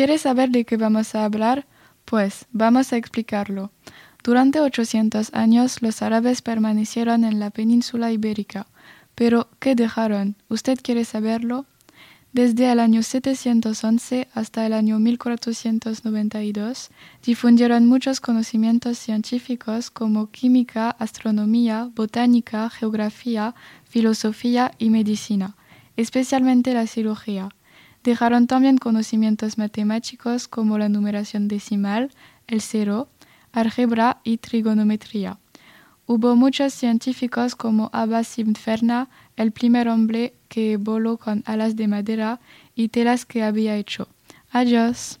¿Quieres saber de qué vamos a hablar? Pues vamos a explicarlo. Durante 800 años los árabes permanecieron en la península ibérica. Pero, ¿qué dejaron? ¿Usted quiere saberlo? Desde el año 711 hasta el año 1492 difundieron muchos conocimientos científicos como química, astronomía, botánica, geografía, filosofía y medicina, especialmente la cirugía. Dejaron también conocimientos matemáticos como la numeración decimal, el cero, álgebra y trigonometría. Hubo muchos científicos como Abbas ibn el primer hombre que voló con alas de madera y telas que había hecho. Adiós.